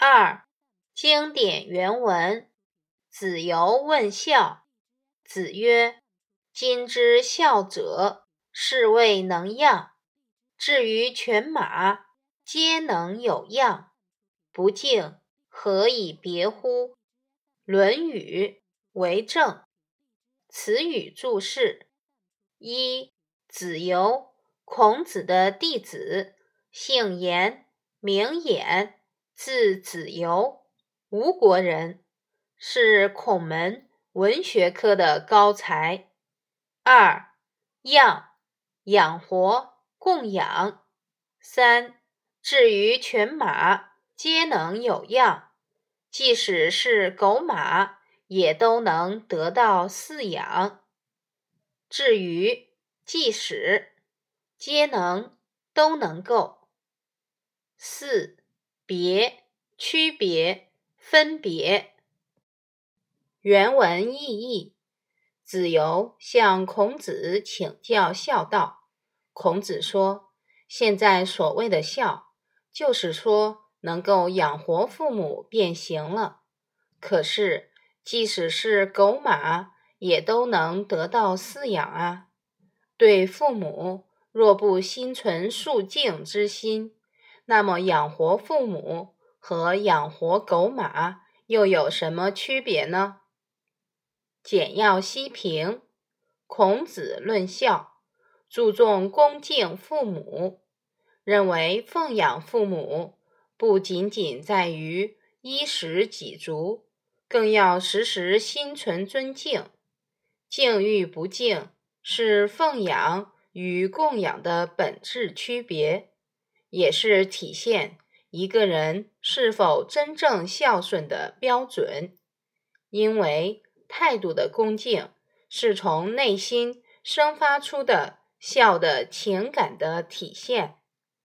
二、经典原文：子游问孝，子曰：“今之孝者，是谓能养。至于犬马，皆能有样。不敬，何以别乎？”《论语·为政》。词语注释：一、子游，孔子的弟子，姓颜，名衍。字子游，吴国人，是孔门文学科的高才。二养养活供养。三至于犬马，皆能有样，即使是狗马，也都能得到饲养。至于即使，皆能都能够。四。别，区别，分别。原文意义：子游向孔子请教孝道。孔子说：“现在所谓的孝，就是说能够养活父母便行了。可是，即使是狗马，也都能得到饲养啊。对父母，若不心存肃敬之心。”那么，养活父母和养活狗马又有什么区别呢？简要析评：孔子论孝，注重恭敬父母，认为奉养父母不仅仅在于衣食给足，更要时时心存尊敬。敬与不敬是奉养与供养的本质区别。也是体现一个人是否真正孝顺的标准，因为态度的恭敬是从内心生发出的孝的情感的体现。